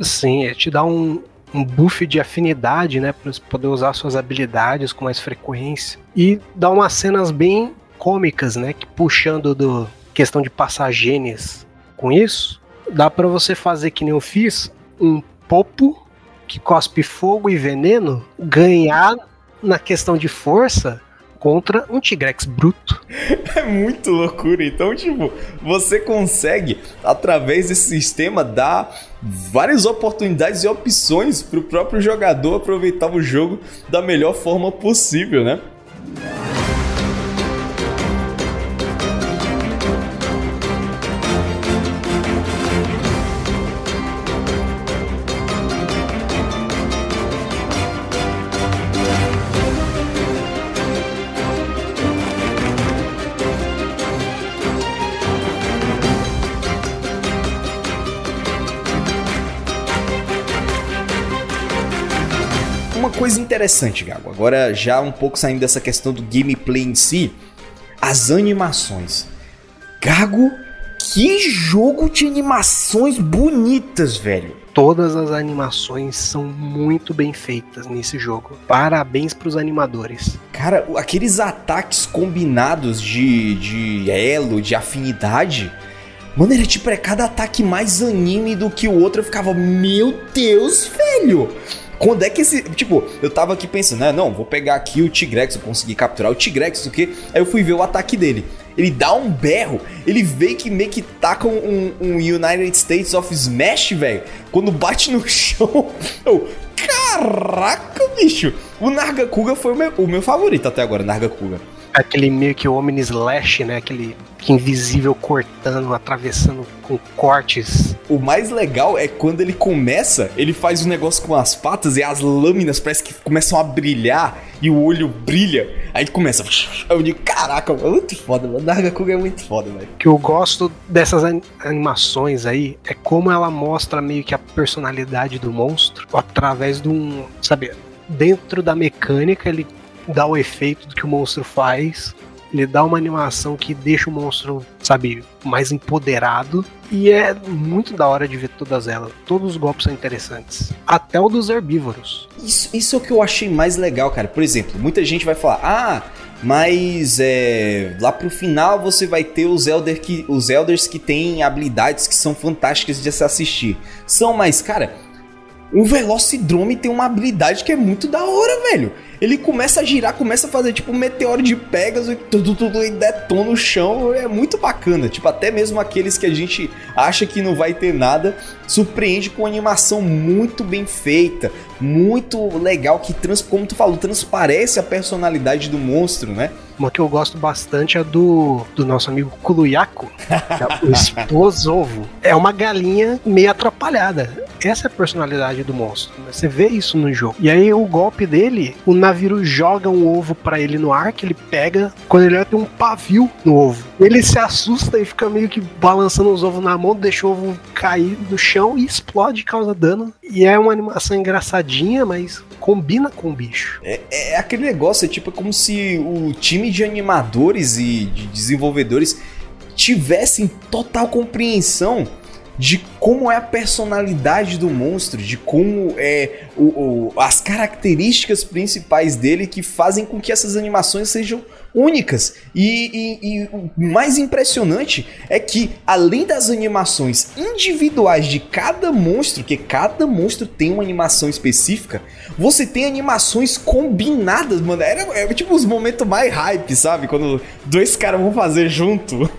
Sim, é te dá um, um buff de afinidade, né? Para poder usar suas habilidades com mais frequência. E dá umas cenas bem cômicas, né? Que puxando do questão de passar genes com isso, dá para você fazer que nem eu fiz, um popo que cospe fogo e veneno ganhar na questão de força contra um Tigrex bruto.
É muito loucura. Então, tipo, você consegue, através desse sistema, dar várias oportunidades e opções para o próprio jogador aproveitar o jogo da melhor forma possível, né? Interessante, Gago. Agora, já um pouco saindo dessa questão do gameplay em si, as animações. Gago, que jogo de animações bonitas, velho.
Todas as animações são muito bem feitas nesse jogo. Parabéns pros animadores.
Cara, aqueles ataques combinados de, de elo, de afinidade. Mano, era tipo, é cada ataque mais anime do que o outro. Eu ficava, meu Deus, velho! Quando é que esse. Tipo, eu tava aqui pensando, né? Não, vou pegar aqui o Tigrex, eu consegui capturar o Tigrex, o quê? Aí eu fui ver o ataque dele. Ele dá um berro, ele vê que meio que taca um, um United States of Smash, velho. Quando bate no chão, eu. Caraca, bicho! O Nargacuga foi o meu, o meu favorito até agora, Nargacuga.
Aquele meio que o Omni Slash, né? Aquele que invisível cortando, atravessando com cortes.
O mais legal é quando ele começa, ele faz um negócio com as patas e as lâminas parece que começam a brilhar e o olho brilha. Aí começa. Eu digo, caraca, muito foda, mano. Nargacuga é muito foda, velho.
O que eu gosto dessas animações aí é como ela mostra meio que a personalidade do monstro através de um. Sabe, dentro da mecânica ele dá o efeito do que o monstro faz ele dá uma animação que deixa o monstro, sabe, mais empoderado. E é muito da hora de ver todas elas. Todos os golpes são interessantes. Até o dos herbívoros.
Isso, isso é o que eu achei mais legal, cara. Por exemplo, muita gente vai falar: ah, mas é, lá pro final você vai ter os, Elder que, os Elders que têm habilidades que são fantásticas de se assistir. São, mas, cara, o Velocidrome tem uma habilidade que é muito da hora, velho ele começa a girar, começa a fazer tipo um meteoro de Pegasus e tudo, tudo e detona o chão. É muito bacana. Tipo, até mesmo aqueles que a gente acha que não vai ter nada, surpreende com animação muito bem feita, muito legal, que, trans, como tu falou, transparece a personalidade do monstro, né?
Uma que eu gosto bastante é do, do nosso amigo Kuluyaku, é o Explosovo. É uma galinha meio atrapalhada. Essa é a personalidade do monstro. Né? Você vê isso no jogo. E aí o golpe dele, o Naviru joga um ovo para ele no ar, que ele pega. Quando ele olha, tem um pavio no ovo. Ele se assusta e fica meio que balançando os ovos na mão, deixa o ovo cair no chão e explode, causa dano. E é uma animação engraçadinha, mas combina com o bicho.
É, é aquele negócio, é tipo como se o time de animadores e de desenvolvedores tivessem total compreensão de como é a personalidade do monstro, de como é o, o, as características principais dele que fazem com que essas animações sejam únicas. E, e, e, o mais impressionante é que, além das animações individuais de cada monstro, que cada monstro tem uma animação específica, você tem animações combinadas, mano. Era, era tipo os momentos mais hype, sabe? Quando dois caras vão fazer junto.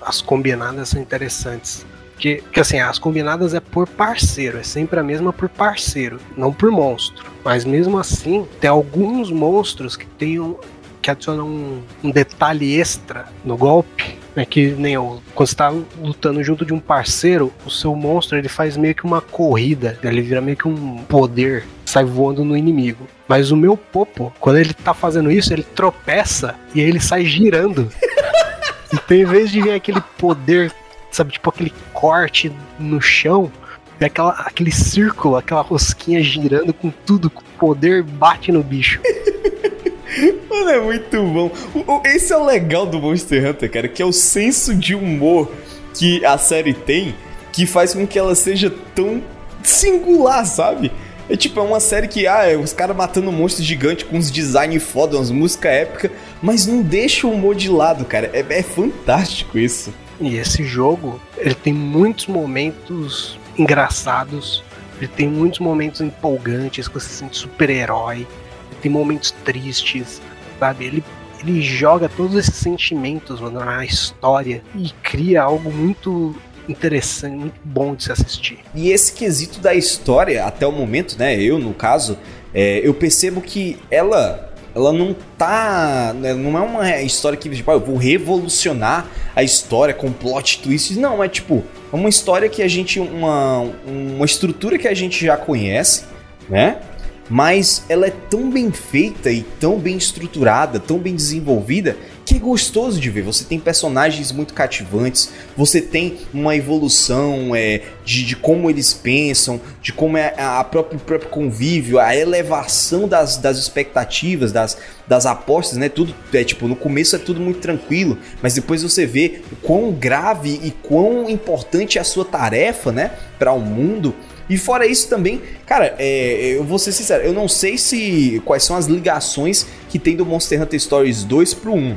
As combinadas são interessantes. Porque, porque assim, as combinadas é por parceiro, é sempre a mesma por parceiro, não por monstro. Mas mesmo assim, tem alguns monstros que tem um, que adicionam um, um, detalhe extra no golpe, né, que nem o, quando você tá lutando junto de um parceiro, o seu monstro ele faz meio que uma corrida, ele vira meio que um poder, sai voando no inimigo. Mas o meu Popo, quando ele tá fazendo isso, ele tropeça e aí ele sai girando. Então, em vez de vir aquele poder sabe, tipo aquele corte no chão, é aquela, aquele círculo, aquela rosquinha girando com tudo, com poder, bate no bicho.
Mano, é muito bom. esse é o legal do Monster Hunter, cara, que é o senso de humor que a série tem, que faz com que ela seja tão singular, sabe? É tipo, é uma série que, ah, é os caras matando um monstro gigante com uns design foda, umas músicas épicas, mas não deixa o humor de lado, cara. É, é fantástico isso.
E esse jogo, ele tem muitos momentos engraçados. Ele tem muitos momentos empolgantes, que você se sente super-herói. Tem momentos tristes, sabe? Ele, ele joga todos esses sentimentos mano, na história e cria algo muito interessante, muito bom de se assistir.
E esse quesito da história, até o momento, né? Eu, no caso, é, eu percebo que ela ela não tá. Né, não é uma história que, tipo, ah, eu vou revolucionar a história com plot twists. Não, é tipo, é uma história que a gente. Uma, uma estrutura que a gente já conhece, né? Mas ela é tão bem feita e tão bem estruturada, tão bem desenvolvida, que é gostoso de ver. Você tem personagens muito cativantes, você tem uma evolução é, de, de como eles pensam, de como é a próprio, o próprio convívio, a elevação das, das expectativas, das, das apostas, né? Tudo é tipo, no começo é tudo muito tranquilo, mas depois você vê o quão grave e quão importante é a sua tarefa, né, para o mundo. E fora isso também, cara, é, eu vou ser sincero, eu não sei se quais são as ligações que tem do Monster Hunter Stories 2 pro 1.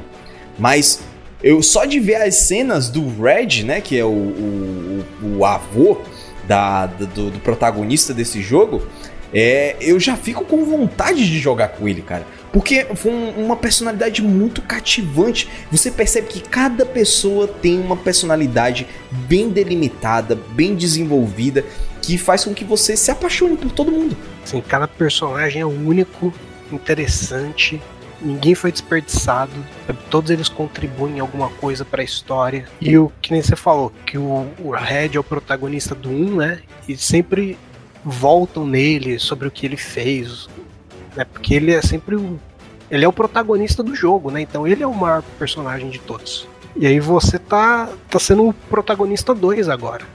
Mas eu só de ver as cenas do Red, né, que é o, o, o avô da, do, do, protagonista desse jogo, é, eu já fico com vontade de jogar com ele, cara. Porque foi um, uma personalidade muito cativante. Você percebe que cada pessoa tem uma personalidade bem delimitada, bem desenvolvida, que faz com que você se apaixone por todo mundo.
Sim, cada personagem é único, interessante, ninguém foi desperdiçado, todos eles contribuem em alguma coisa para a história. E o que nem você falou, que o, o Red é o protagonista do 1, né? E sempre voltam nele sobre o que ele fez, né? Porque ele é sempre o ele é o protagonista do jogo, né? Então ele é o maior personagem de todos. E aí você tá tá sendo o protagonista 2 agora.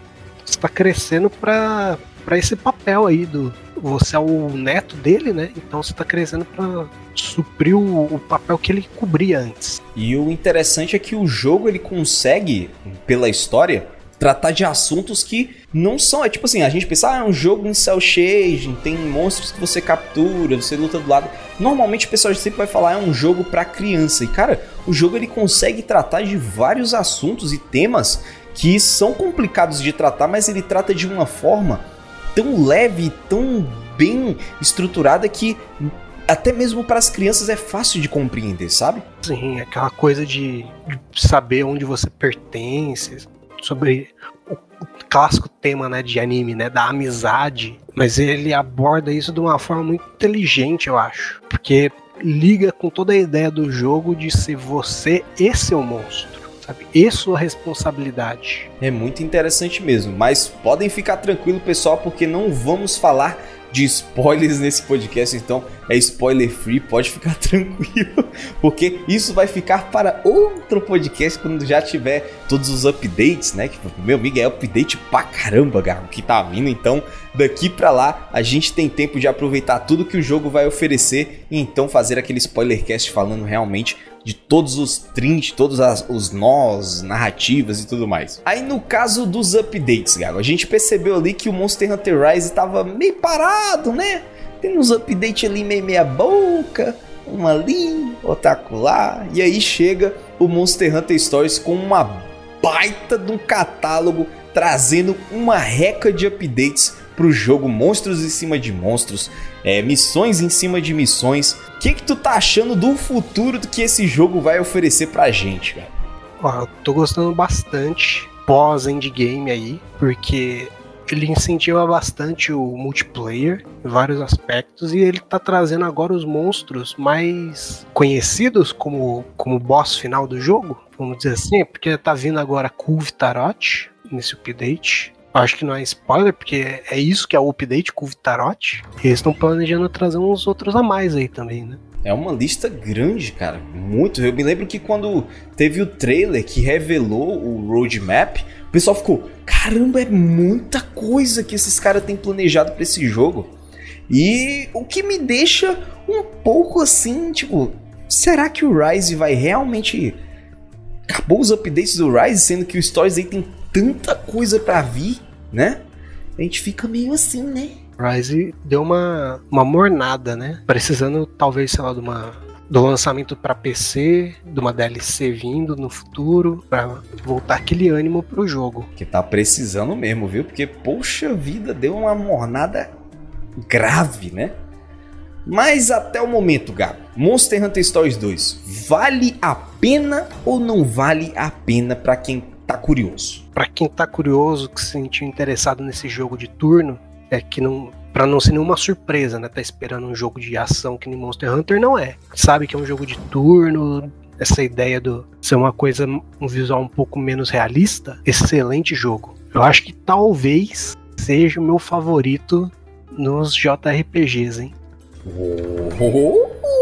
Você tá crescendo para para esse papel aí do você é o neto dele, né? Então você tá crescendo para suprir o, o, papel que ele cobria antes.
E o interessante é que o jogo ele consegue, pela história, tratar de assuntos que não são. É tipo assim, a gente pensa, ah, é um jogo em cel shading, tem monstros que você captura, você luta do lado. Normalmente o pessoal sempre vai falar, é um jogo para criança. E cara, o jogo ele consegue tratar de vários assuntos e temas que são complicados de tratar, mas ele trata de uma forma tão leve, tão bem estruturada que até mesmo para as crianças é fácil de compreender, sabe?
Sim, aquela coisa de, de saber onde você pertence, sobre o, o, clássico tema né, de anime, né, da amizade. Mas ele aborda isso de uma forma muito inteligente, eu acho. Porque liga com toda a ideia do jogo de ser você e seu monstro sabe? E sua responsabilidade.
É muito interessante mesmo, mas podem ficar tranquilo, pessoal, porque não vamos falar de spoilers nesse podcast, então é spoiler free, pode ficar tranquilo, porque isso vai ficar para outro podcast quando já tiver todos os updates, né? Que meu amigo é update pra caramba, cara, que tá vindo, então daqui para lá a gente tem tempo de aproveitar tudo que o jogo vai oferecer e então fazer aquele spoilercast falando realmente de todos os trinks, todos as, os nós, narrativas e tudo mais. Aí no caso dos updates, Gago, a gente percebeu ali que o Monster Hunter Rise tava meio parado, né? Tem uns updates ali meio meia boca, um ali, outro lá. E aí chega o Monster Hunter Stories com uma baita de um catálogo trazendo uma reca de updates para o jogo Monstros em cima de Monstros, é, missões em cima de missões. O que, que tu tá achando do futuro do que esse jogo vai oferecer pra gente, cara?
Ó, eu tô gostando bastante pós-endgame aí, porque ele incentiva bastante o multiplayer em vários aspectos e ele tá trazendo agora os monstros mais conhecidos como, como boss final do jogo, vamos dizer assim, porque tá vindo agora Kulv Tarot nesse update. Acho que não é spoiler, porque é isso que é o update com o Tarot. E eles estão planejando trazer uns outros a mais aí também, né?
É uma lista grande, cara. Muito. Eu me lembro que quando teve o trailer que revelou o roadmap, o pessoal ficou: caramba, é muita coisa que esses caras têm planejado para esse jogo. E o que me deixa um pouco assim, tipo, será que o Rise vai realmente. Acabou os updates do Rise, sendo que o Stories aí tem tanta coisa para vir, né? A gente fica meio assim, né?
Rise deu uma, uma mornada, né? Precisando, talvez, sei lá, de uma do lançamento para PC, de uma DLC vindo no futuro, para voltar aquele ânimo pro jogo.
Que tá precisando mesmo, viu? Porque, poxa vida, deu uma mornada grave, né? Mas até o momento, Gabo, Monster Hunter Stories 2 vale a pena ou não vale a pena para quem tá curioso?
Para quem tá curioso, que se sentiu interessado nesse jogo de turno, é que não para não ser nenhuma surpresa, né? Tá esperando um jogo de ação que nem Monster Hunter não é. Sabe que é um jogo de turno, essa ideia do ser uma coisa um visual um pouco menos realista, excelente jogo. Eu acho que talvez seja o meu favorito nos JRPGs, hein?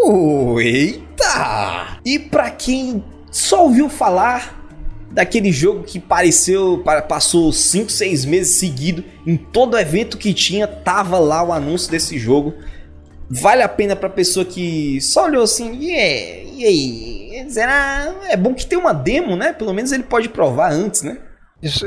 Oh, eita! E para quem só ouviu falar daquele jogo que pareceu, passou 5, 6 meses seguido, em todo evento que tinha, tava lá o anúncio desse jogo. Vale a pena pra pessoa que só olhou assim, e yeah, e aí? Será? É bom que tem uma demo, né? Pelo menos ele pode provar antes, né?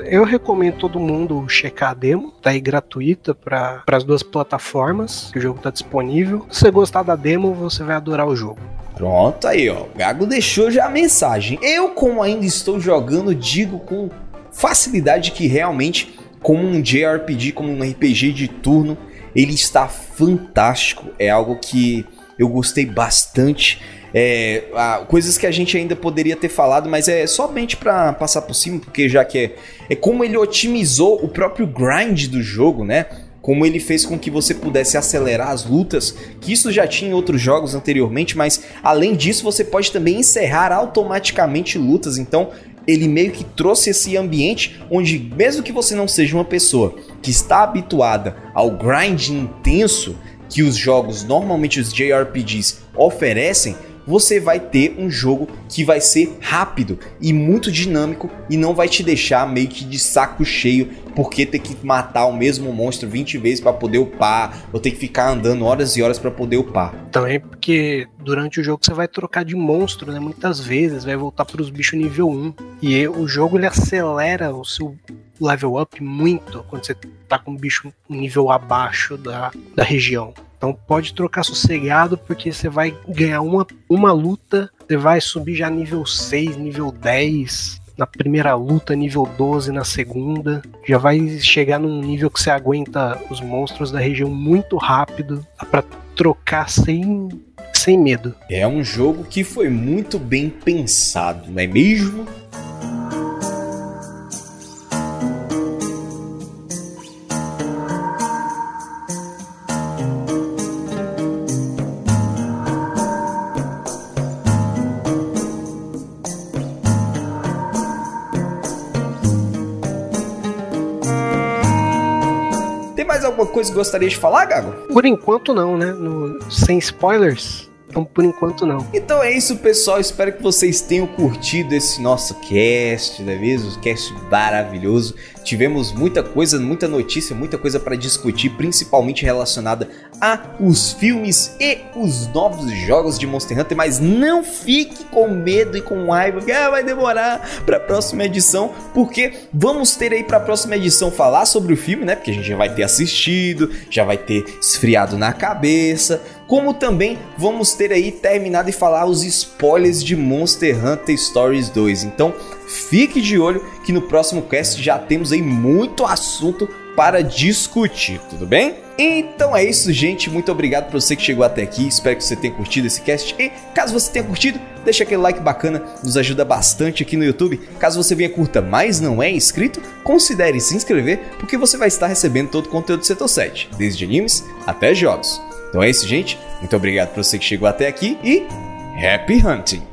Eu recomendo todo mundo checar a demo, tá aí gratuita para as duas plataformas, que o jogo tá disponível. Se você gostar da demo, você vai adorar o jogo.
Pronto aí, ó. O Gago deixou já a mensagem. Eu, como ainda estou jogando, digo com facilidade que realmente, como um JRPG, como um RPG de turno, ele está fantástico. É algo que eu gostei bastante. É, coisas que a gente ainda poderia ter falado, mas é somente para passar por cima, porque já que é, é como ele otimizou o próprio grind do jogo, né? como ele fez com que você pudesse acelerar as lutas, que isso já tinha em outros jogos anteriormente, mas além disso você pode também encerrar automaticamente lutas, então ele meio que trouxe esse ambiente onde mesmo que você não seja uma pessoa que está habituada ao grind intenso que os jogos, normalmente os JRPGs oferecem, você vai ter um jogo que vai ser rápido e muito dinâmico e não vai te deixar meio que de saco cheio porque ter que matar o mesmo monstro 20 vezes para poder upar, ou ter que ficar andando horas e horas para poder upar.
Também porque durante o jogo você vai trocar de monstro, né? Muitas vezes vai voltar para os bichos nível 1 e o jogo ele acelera o seu level up muito quando você tá com um bicho nível abaixo da, da região. Então pode trocar sossegado, porque você vai ganhar uma, uma luta, você vai subir já nível 6, nível 10, na primeira luta, nível 12 na segunda. Já vai chegar num nível que você aguenta os monstros da região muito rápido. Pra trocar sem, sem medo.
É um jogo que foi muito bem pensado, não é mesmo? Coisa que gostaria de falar, Gago?
Por enquanto não, né? No, sem spoilers. Então, por enquanto, não.
Então é isso, pessoal. Espero que vocês tenham curtido esse nosso cast, não é mesmo? Cast maravilhoso. Tivemos muita coisa, muita notícia, muita coisa para discutir, principalmente relacionada a os filmes e os novos jogos de Monster Hunter, mas não fique com medo e com raiva, que ah, vai demorar para a próxima edição, porque vamos ter aí para a próxima edição falar sobre o filme, né? Porque a gente já vai ter assistido, já vai ter esfriado na cabeça, como também vamos ter aí terminado e falar os spoilers de Monster Hunter Stories 2. Então, fique de olho que no próximo cast já temos aí muito assunto para discutir, tudo bem? Então é isso, gente. Muito obrigado por você que chegou até aqui. Espero que você tenha curtido esse cast. E caso você tenha curtido, deixa aquele like bacana, nos ajuda bastante aqui no YouTube. Caso você venha curta, mas não é inscrito, considere se inscrever, porque você vai estar recebendo todo o conteúdo do Setor 7, desde animes até jogos. Então é isso, gente. Muito obrigado por você que chegou até aqui e Happy Hunting!